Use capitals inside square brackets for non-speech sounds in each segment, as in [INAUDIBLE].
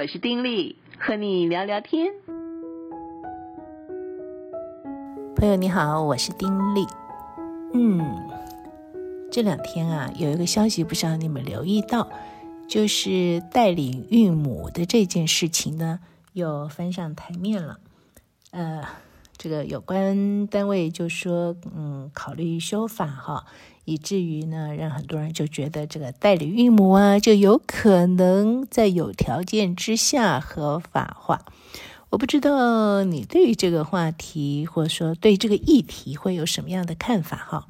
我是丁力，和你聊聊天。朋友你好，我是丁力。嗯，这两天啊，有一个消息，不知道你们留意到，就是代理孕母的这件事情呢，又翻上台面了。呃，这个有关单位就说，嗯，考虑修法哈。以至于呢，让很多人就觉得这个代理孕母啊，就有可能在有条件之下合法化。我不知道你对于这个话题，或者说对这个议题会有什么样的看法哈？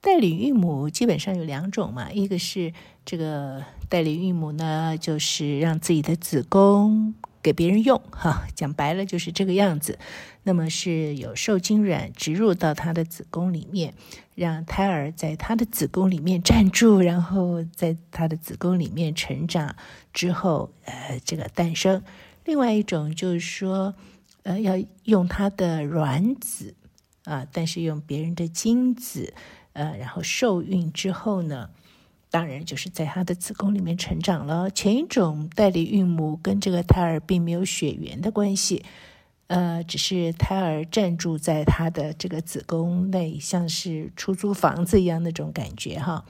代理孕母基本上有两种嘛，一个是这个代理孕母呢，就是让自己的子宫。给别人用哈，讲白了就是这个样子。那么是有受精卵植入到她的子宫里面，让胎儿在她的子宫里面站住，然后在她的子宫里面成长之后，呃，这个诞生。另外一种就是说，呃，要用她的卵子啊，但是用别人的精子，呃，然后受孕之后呢，当然，就是在她的子宫里面成长了。前一种代理孕母跟这个胎儿并没有血缘的关系，呃，只是胎儿暂住在她的这个子宫内，像是出租房子一样那种感觉哈。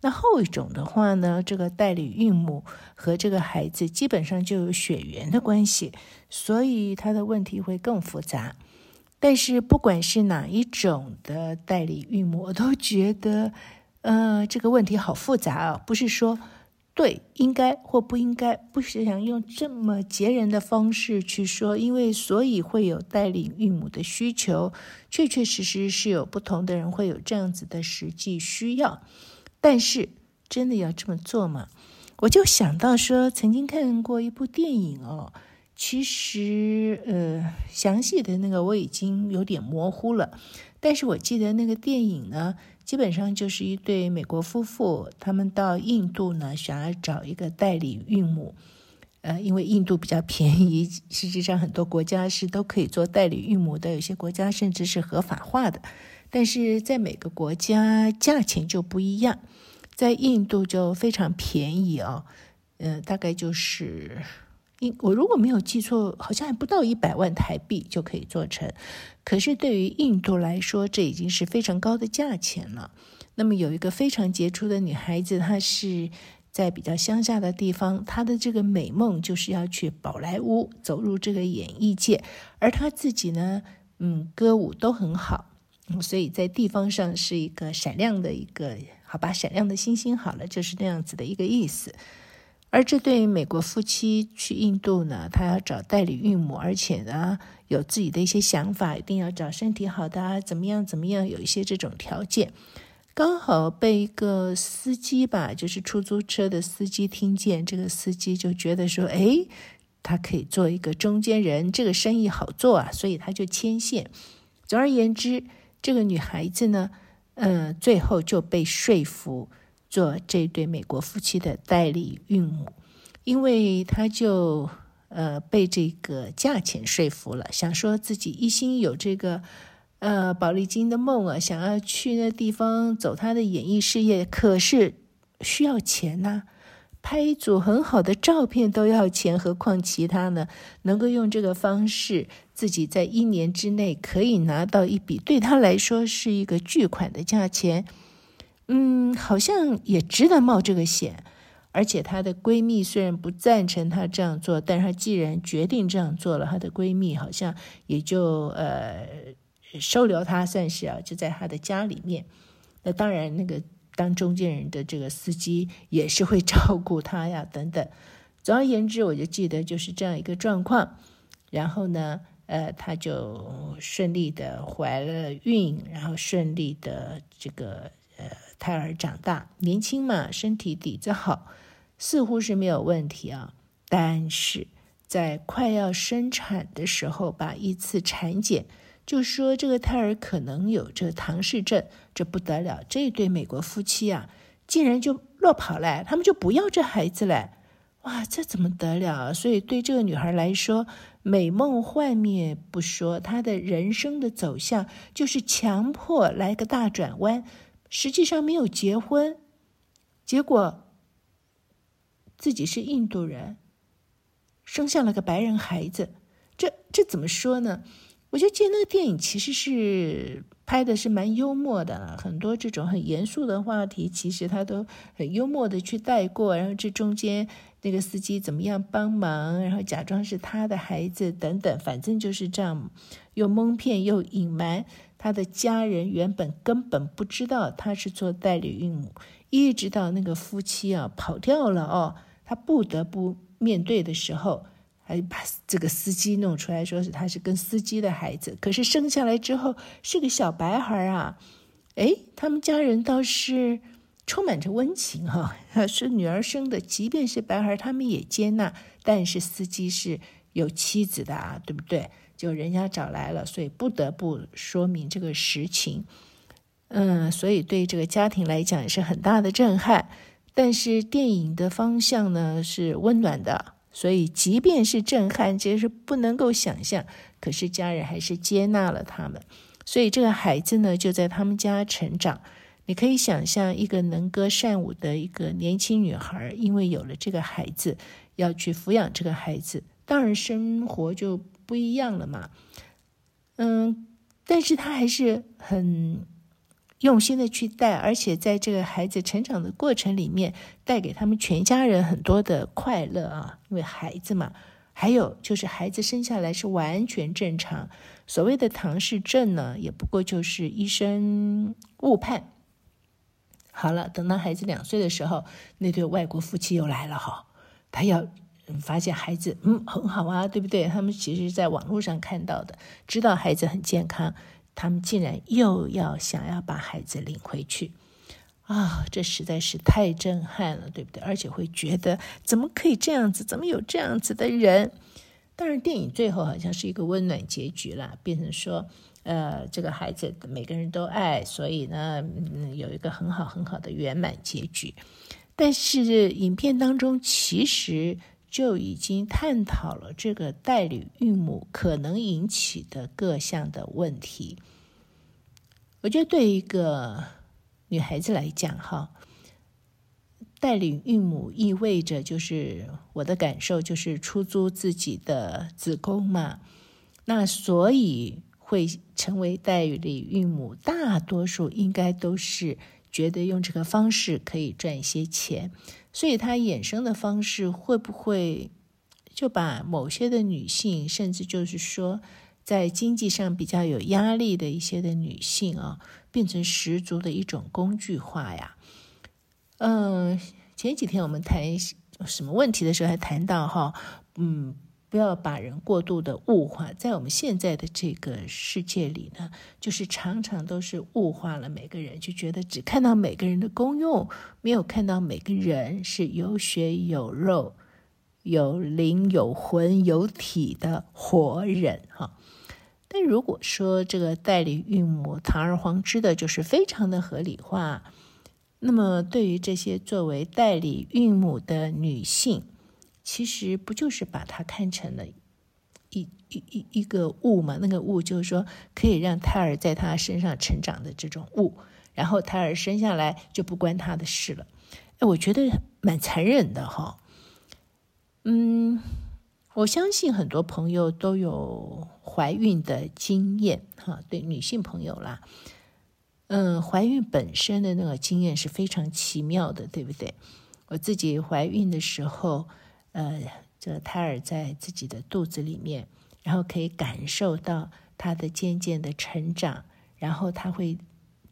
那后一种的话呢，这个代理孕母和这个孩子基本上就有血缘的关系，所以他的问题会更复杂。但是不管是哪一种的代理孕母，我都觉得。呃，这个问题好复杂啊，不是说对应该或不应该，不是想用这么截然的方式去说，因为所以会有带领孕母的需求，确确实实是有不同的人会有这样子的实际需要，但是真的要这么做吗？我就想到说，曾经看过一部电影哦，其实呃，详细的那个我已经有点模糊了，但是我记得那个电影呢。基本上就是一对美国夫妇，他们到印度呢，想要找一个代理孕母，呃，因为印度比较便宜，实际上很多国家是都可以做代理孕母的，有些国家甚至是合法化的，但是在每个国家价钱就不一样，在印度就非常便宜哦，呃，大概就是。我如果没有记错，好像还不到一百万台币就可以做成。可是对于印度来说，这已经是非常高的价钱了。那么有一个非常杰出的女孩子，她是在比较乡下的地方，她的这个美梦就是要去宝莱坞走入这个演艺界，而她自己呢，嗯，歌舞都很好，所以在地方上是一个闪亮的一个，好吧，闪亮的星星好了，就是那样子的一个意思。而这对美国夫妻去印度呢，他要找代理孕母，而且呢有自己的一些想法，一定要找身体好的啊，怎么样怎么样，有一些这种条件。刚好被一个司机吧，就是出租车的司机听见，这个司机就觉得说，哎，他可以做一个中间人，这个生意好做啊，所以他就牵线。总而言之，这个女孩子呢，呃，最后就被说服。做这对美国夫妻的代理孕母，因为他就呃被这个价钱说服了，想说自己一心有这个呃宝丽金的梦啊，想要去那地方走他的演艺事业，可是需要钱呐，拍一组很好的照片都要钱，何况其他呢？能够用这个方式，自己在一年之内可以拿到一笔对他来说是一个巨款的价钱。嗯，好像也值得冒这个险，而且她的闺蜜虽然不赞成她这样做，但是她既然决定这样做了，她的闺蜜好像也就呃收留她，算是啊，就在她的家里面。那当然，那个当中间人的这个司机也是会照顾她呀，等等。总而言之，我就记得就是这样一个状况。然后呢，呃，她就顺利的怀了孕，然后顺利的这个。胎儿长大，年轻嘛，身体底子好，似乎是没有问题啊。但是在快要生产的时候，把一次产检就说这个胎儿可能有这唐氏症，这不得了。这对美国夫妻啊，竟然就落跑了，他们就不要这孩子了。哇，这怎么得了？所以对这个女孩来说，美梦幻灭不说，她的人生的走向就是强迫来个大转弯。实际上没有结婚，结果自己是印度人，生下了个白人孩子，这这怎么说呢？我就觉得那个电影其实是拍的是蛮幽默的，很多这种很严肃的话题，其实他都很幽默的去带过。然后这中间那个司机怎么样帮忙，然后假装是他的孩子等等，反正就是这样，又蒙骗又隐瞒。他的家人原本根本不知道他是做代理孕母，一直到那个夫妻啊跑掉了哦，他不得不面对的时候。还把这个司机弄出来，说是他是跟司机的孩子，可是生下来之后是个小白孩啊！哎，他们家人倒是充满着温情哈、[LAUGHS] 是女儿生的，即便是白孩，他们也接纳。但是司机是有妻子的啊，对不对？就人家找来了，所以不得不说明这个实情。嗯，所以对这个家庭来讲也是很大的震撼。但是电影的方向呢是温暖的。所以，即便是震撼，这是不能够想象，可是家人还是接纳了他们。所以，这个孩子呢，就在他们家成长。你可以想象，一个能歌善舞的一个年轻女孩，因为有了这个孩子，要去抚养这个孩子，当然生活就不一样了嘛。嗯，但是他还是很。用心的去带，而且在这个孩子成长的过程里面，带给他们全家人很多的快乐啊！因为孩子嘛，还有就是孩子生下来是完全正常，所谓的唐氏症呢，也不过就是医生误判。好了，等到孩子两岁的时候，那对外国夫妻又来了哈，他要发现孩子嗯很好啊，对不对？他们其实在网络上看到的，知道孩子很健康。他们竟然又要想要把孩子领回去，啊，这实在是太震撼了，对不对？而且会觉得怎么可以这样子？怎么有这样子的人？当然，电影最后好像是一个温暖结局了，变成说，呃，这个孩子每个人都爱，所以呢，嗯，有一个很好很好的圆满结局。但是影片当中其实。就已经探讨了这个代理孕母可能引起的各项的问题。我觉得对一个女孩子来讲，哈，代理孕母意味着就是我的感受就是出租自己的子宫嘛。那所以会成为代理孕母，大多数应该都是觉得用这个方式可以赚一些钱。所以，它衍生的方式会不会就把某些的女性，甚至就是说，在经济上比较有压力的一些的女性啊，变成十足的一种工具化呀？嗯，前几天我们谈什么问题的时候，还谈到哈，嗯。不要把人过度的物化，在我们现在的这个世界里呢，就是常常都是物化了每个人，就觉得只看到每个人的功用，没有看到每个人是有血有肉、有灵有魂有体的活人哈。但如果说这个代理孕母堂而皇之的，就是非常的合理化，那么对于这些作为代理孕母的女性，其实不就是把它看成了一一一一个物嘛？那个物就是说可以让胎儿在他身上成长的这种物，然后胎儿生下来就不关他的事了。哎，我觉得蛮残忍的哈。嗯，我相信很多朋友都有怀孕的经验哈，对女性朋友啦，嗯，怀孕本身的那个经验是非常奇妙的，对不对？我自己怀孕的时候。呃，这胎儿在自己的肚子里面，然后可以感受到他的渐渐的成长，然后他会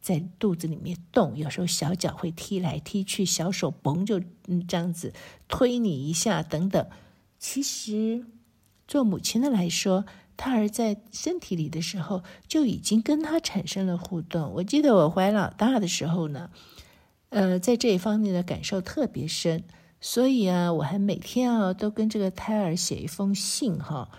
在肚子里面动，有时候小脚会踢来踢去，小手嘣就嗯这样子推你一下等等。其实做母亲的来说，胎儿在身体里的时候就已经跟他产生了互动。我记得我怀老大的时候呢，呃，在这一方面的感受特别深。所以啊，我还每天啊都跟这个胎儿写一封信哈，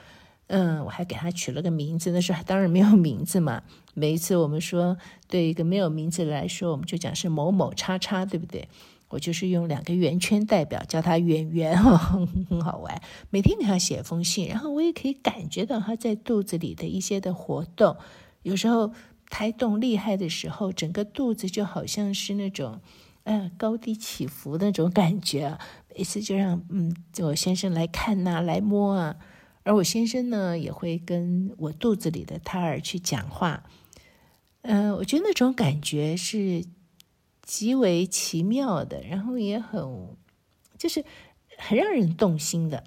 嗯，我还给他取了个名字。那时候当然没有名字嘛。每一次我们说对一个没有名字来说，我们就讲是某某叉叉，对不对？我就是用两个圆圈代表，叫他圆圆哈，[LAUGHS] 很好玩。每天给他写封信，然后我也可以感觉到他在肚子里的一些的活动。有时候胎动厉害的时候，整个肚子就好像是那种。嗯，高低起伏那种感觉，每次就让嗯我先生来看呐、来摸啊，而我先生呢也会跟我肚子里的胎儿去讲话。嗯、我觉得那种感觉是极为奇妙的，然后也很就是很让人动心的。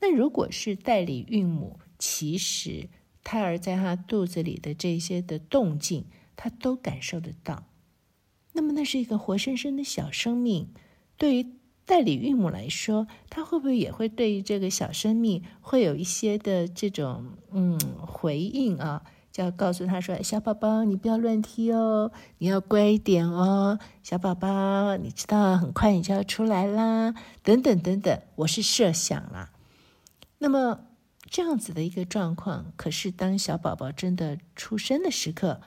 那如果是代理孕母，其实胎儿在他肚子里的这些的动静，他都感受得到。那么，那是一个活生生的小生命。对于代理孕母来说，他会不会也会对于这个小生命会有一些的这种嗯回应啊？就要告诉他说：“小宝宝，你不要乱踢哦，你要乖一点哦，小宝宝，你知道很快你就要出来啦，等等等等。”我是设想啦。那么这样子的一个状况，可是当小宝宝真的出生的时刻，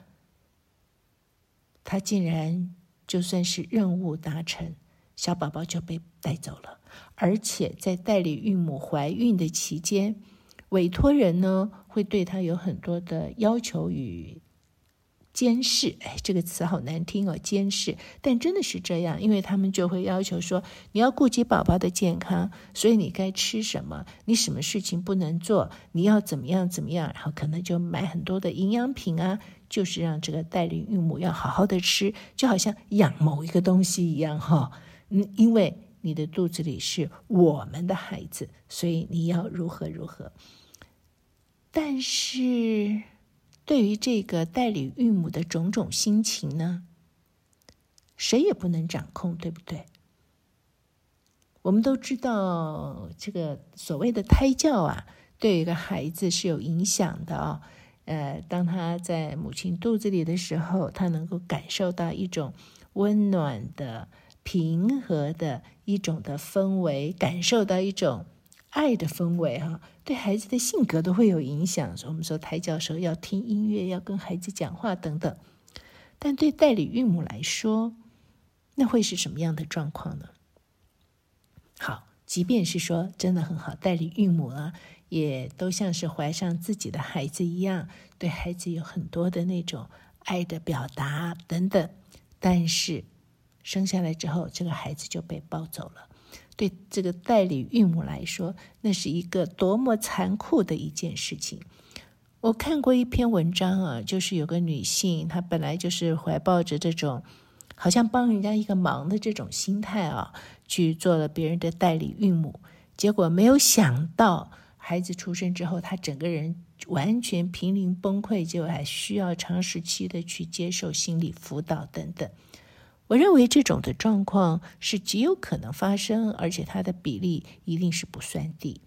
他竟然就算是任务达成，小宝宝就被带走了，而且在代理孕母怀孕的期间，委托人呢会对他有很多的要求与。监视，哎，这个词好难听哦，监视。但真的是这样，因为他们就会要求说，你要顾及宝宝的健康，所以你该吃什么，你什么事情不能做，你要怎么样怎么样，然后可能就买很多的营养品啊，就是让这个代理孕母要好好的吃，就好像养某一个东西一样哈、嗯，因为你的肚子里是我们的孩子，所以你要如何如何。但是。对于这个代理孕母的种种心情呢，谁也不能掌控，对不对？我们都知道，这个所谓的胎教啊，对一个孩子是有影响的啊。呃，当他在母亲肚子里的时候，他能够感受到一种温暖的、平和的一种的氛围，感受到一种。爱的氛围哈，对孩子的性格都会有影响。所以我们说胎教时候要听音乐，要跟孩子讲话等等。但对代理孕母来说，那会是什么样的状况呢？好，即便是说真的很好，代理孕母啊，也都像是怀上自己的孩子一样，对孩子有很多的那种爱的表达等等。但是生下来之后，这个孩子就被抱走了。对这个代理孕母来说，那是一个多么残酷的一件事情。我看过一篇文章啊，就是有个女性，她本来就是怀抱着这种好像帮人家一个忙的这种心态啊，去做了别人的代理孕母，结果没有想到孩子出生之后，他整个人完全濒临崩溃，就还需要长时期的去接受心理辅导等等。我认为这种的状况是极有可能发生，而且它的比例一定是不算低。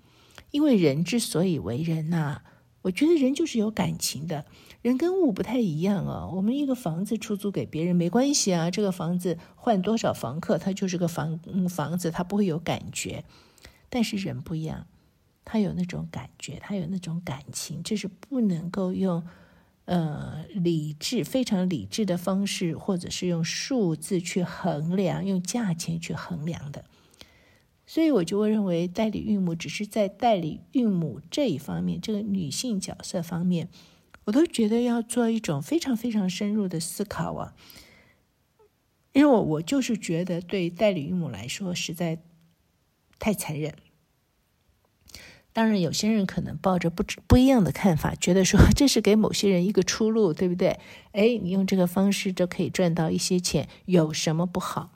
因为人之所以为人呐、我觉得人就是有感情的。人跟物不太一样啊。我们一个房子出租给别人没关系啊，这个房子换多少房客，它就是个房房子，它不会有感觉。但是人不一样，他有那种感觉，他有那种感情，这是不能够用。呃，理智非常理智的方式，或者是用数字去衡量，用价钱去衡量的。所以我就会认为，代理孕母只是在代理孕母这一方面，这个女性角色方面，我都觉得要做一种非常非常深入的思考啊。因为我就是觉得，对代理孕母来说，实在太残忍。当然，有些人可能抱着不不一样的看法，觉得说 [LAUGHS] 这是给某些人一个出路，对不对？哎，你用这个方式就可以赚到一些钱，有什么不好？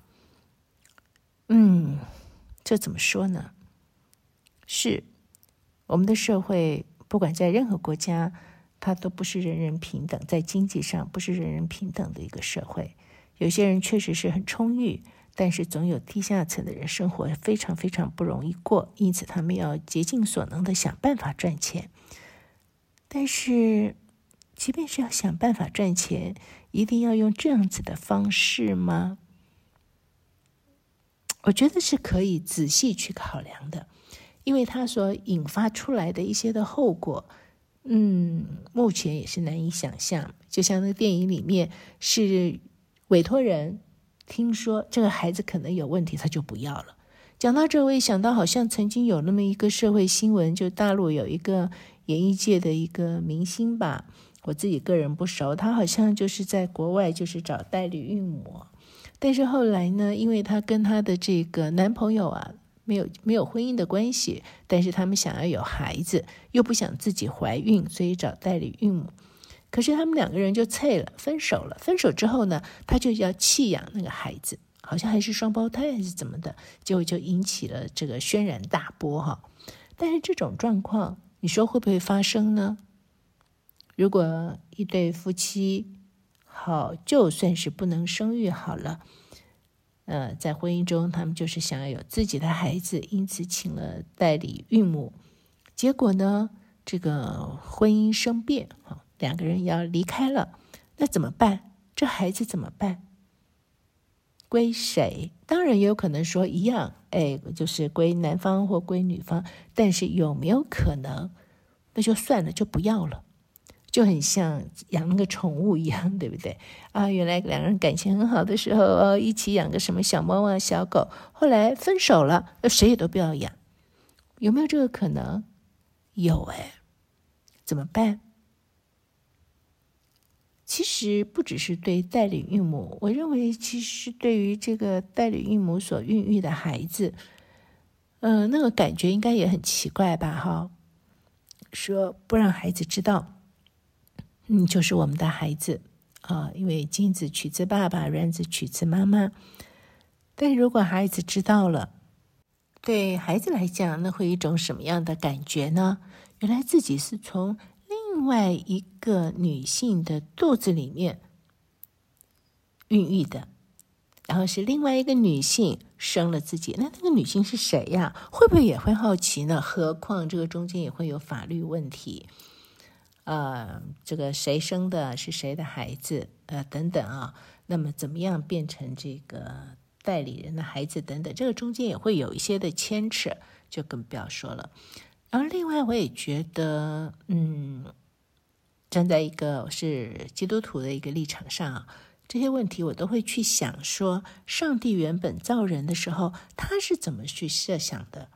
嗯，这怎么说呢？是我们的社会，不管在任何国家，它都不是人人平等，在经济上不是人人平等的一个社会。有些人确实是很充裕。但是总有低下层的人生活非常非常不容易过，因此他们要竭尽所能的想办法赚钱。但是，即便是要想办法赚钱，一定要用这样子的方式吗？我觉得是可以仔细去考量的，因为它所引发出来的一些的后果，嗯，目前也是难以想象。就像那个电影里面是委托人。听说这个孩子可能有问题，他就不要了。讲到这，我也想到，好像曾经有那么一个社会新闻，就大陆有一个演艺界的一个明星吧，我自己个人不熟，他好像就是在国外就是找代理孕母，但是后来呢，因为他跟他的这个男朋友啊没有没有婚姻的关系，但是他们想要有孩子，又不想自己怀孕，所以找代理孕母。可是他们两个人就脆了，分手了。分手之后呢，他就要弃养那个孩子，好像还是双胞胎还是怎么的，结果就引起了这个轩然大波哈。但是这种状况，你说会不会发生呢？如果一对夫妻好，就算是不能生育好了。呃，在婚姻中，他们就是想要有自己的孩子，因此请了代理孕母。结果呢，这个婚姻生变，啊，两个人要离开了，那怎么办？这孩子怎么办？归谁？当然也有可能说一样，哎，就是归男方或归女方。但是有没有可能，那就算了，就不要了。就很像养个宠物一样，对不对？啊，原来两个人感情很好的时候，哦，一起养个什么小猫啊、小狗，后来分手了，谁也都不要养，有没有这个可能？有哎，怎么办？其实不只是对代理孕母，我认为其实对于这个代理孕母所孕育的孩子，呃，那个感觉应该也很奇怪吧？哈，说不让孩子知道。嗯，就是我们的孩子啊，因为精子取自爸爸，卵子取自妈妈。但如果孩子知道了，对孩子来讲，那会一种什么样的感觉呢？原来自己是从另外一个女性的肚子里面孕育的，然后是另外一个女性生了自己。那那个女性是谁呀？会不会也会好奇呢？何况这个中间也会有法律问题。呃，这个谁生的是谁的孩子？呃，等等啊，那么怎么样变成这个代理人的孩子？等等，这个中间也会有一些的牵扯，就更不要说了。然后另外，我也觉得，嗯，站在一个是基督徒的一个立场上啊，这些问题我都会去想说，上帝原本造人的时候，他是怎么去设想的？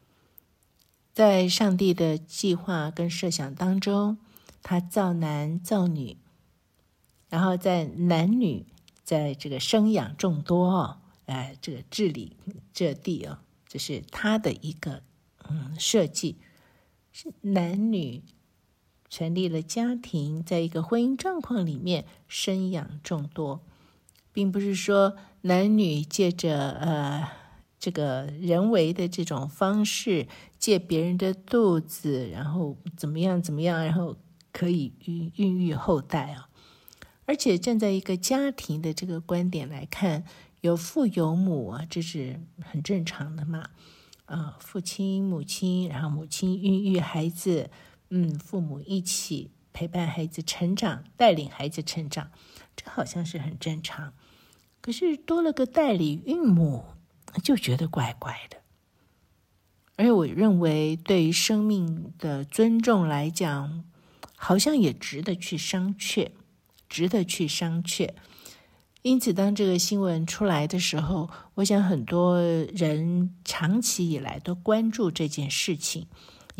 在上帝的计划跟设想当中。他造男造女，然后在男女在这个生养众多哦，哎，这个治理这地哦，这是他的一个嗯设计，是男女成立了家庭，在一个婚姻状况里面生养众多，并不是说男女借着呃这个人为的这种方式借别人的肚子，然后怎么样怎么样，然后。可以孕孕育后代啊，而且站在一个家庭的这个观点来看，有父有母啊，这是很正常的嘛。啊，父亲、母亲，然后母亲孕育孩子，嗯，父母一起陪伴孩子成长，带领孩子成长，这好像是很正常。可是多了个代理孕母，就觉得怪怪的。而我认为，对于生命的尊重来讲，好像也值得去商榷，值得去商榷。因此，当这个新闻出来的时候，我想很多人长期以来都关注这件事情，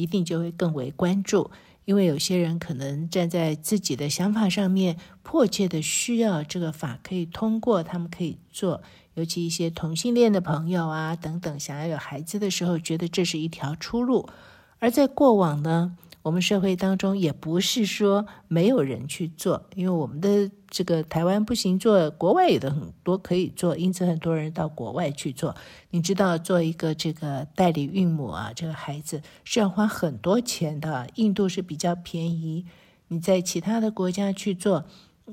一定就会更为关注。因为有些人可能站在自己的想法上面，迫切的需要这个法可以通过，他们可以做。尤其一些同性恋的朋友啊等等，想要有孩子的时候，觉得这是一条出路。而在过往呢，我们社会当中也不是说没有人去做，因为我们的这个台湾不行做，国外有的很多可以做，因此很多人到国外去做。你知道，做一个这个代理孕母啊，这个孩子是要花很多钱的。印度是比较便宜，你在其他的国家去做，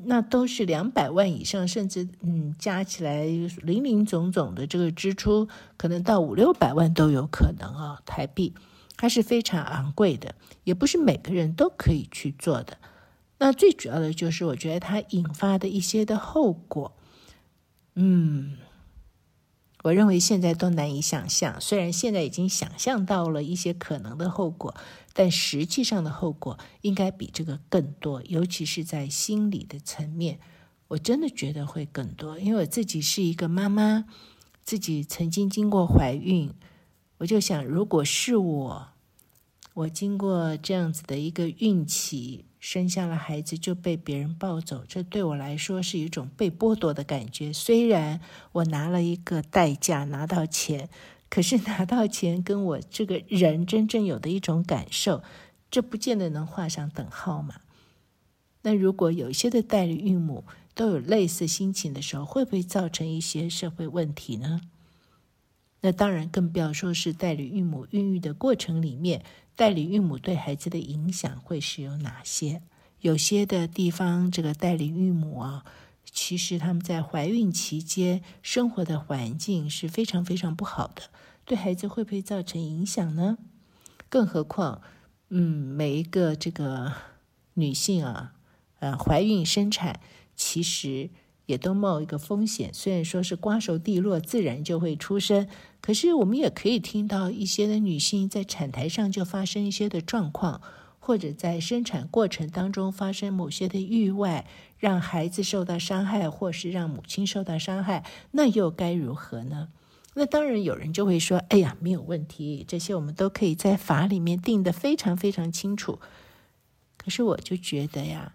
那都是两百万以上，甚至嗯加起来林林总总的这个支出，可能到五六百万都有可能啊，台币。它是非常昂贵的，也不是每个人都可以去做的。那最主要的就是，我觉得它引发的一些的后果，嗯，我认为现在都难以想象。虽然现在已经想象到了一些可能的后果，但实际上的后果应该比这个更多，尤其是在心理的层面，我真的觉得会更多。因为我自己是一个妈妈，自己曾经经过怀孕。我就想，如果是我，我经过这样子的一个孕期，生下了孩子就被别人抱走，这对我来说是一种被剥夺的感觉。虽然我拿了一个代价，拿到钱，可是拿到钱跟我这个人真正有的一种感受，这不见得能画上等号嘛。那如果有些的代理孕母都有类似心情的时候，会不会造成一些社会问题呢？那当然，更不要说是代理孕母孕育的过程里面，代理孕母对孩子的影响会是有哪些？有些的地方，这个代理孕母啊，其实他们在怀孕期间生活的环境是非常非常不好的，对孩子会不会造成影响呢？更何况，嗯，每一个这个女性啊。呃，怀孕生产其实也都冒一个风险。虽然说是瓜熟蒂落，自然就会出生，可是我们也可以听到一些的女性在产台上就发生一些的状况，或者在生产过程当中发生某些的意外，让孩子受到伤害，或是让母亲受到伤害，那又该如何呢？那当然有人就会说：“哎呀，没有问题，这些我们都可以在法里面定得非常非常清楚。”可是我就觉得呀。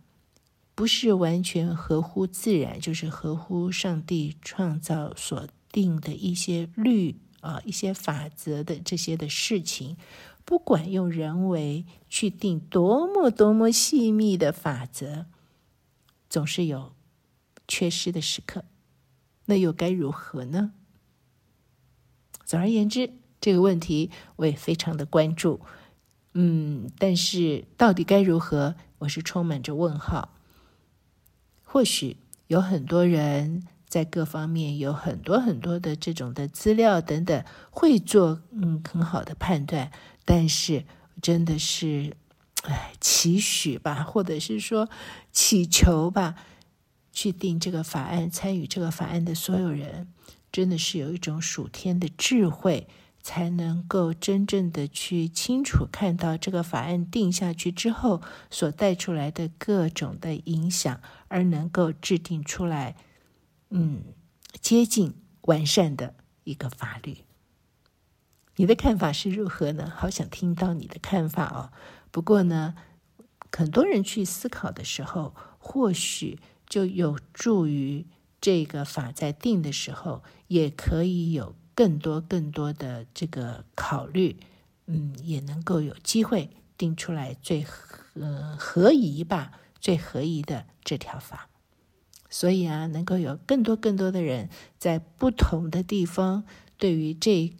不是完全合乎自然，就是合乎上帝创造所定的一些律啊、一些法则的这些的事情，不管用人为去定多么多么细密的法则，总是有缺失的时刻。那又该如何呢？总而言之，这个问题我也非常的关注。嗯，但是到底该如何，我是充满着问号。或许有很多人在各方面有很多很多的这种的资料等等，会做嗯很好的判断，但是真的是，哎，期许吧，或者是说祈求吧，去定这个法案，参与这个法案的所有人，真的是有一种属天的智慧。才能够真正的去清楚看到这个法案定下去之后所带出来的各种的影响，而能够制定出来，嗯，接近完善的一个法律。你的看法是如何呢？好想听到你的看法哦。不过呢，很多人去思考的时候，或许就有助于这个法在定的时候，也可以有。更多更多的这个考虑，嗯，也能够有机会定出来最合合宜吧，最合宜的这条法。所以啊，能够有更多更多的人在不同的地方，对于这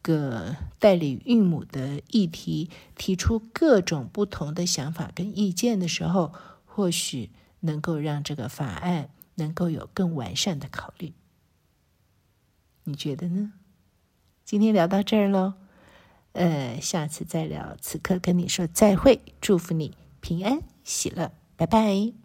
个代理孕母的议题提出各种不同的想法跟意见的时候，或许能够让这个法案能够有更完善的考虑。你觉得呢？今天聊到这儿喽，呃，下次再聊。此刻跟你说再会，祝福你平安喜乐，拜拜。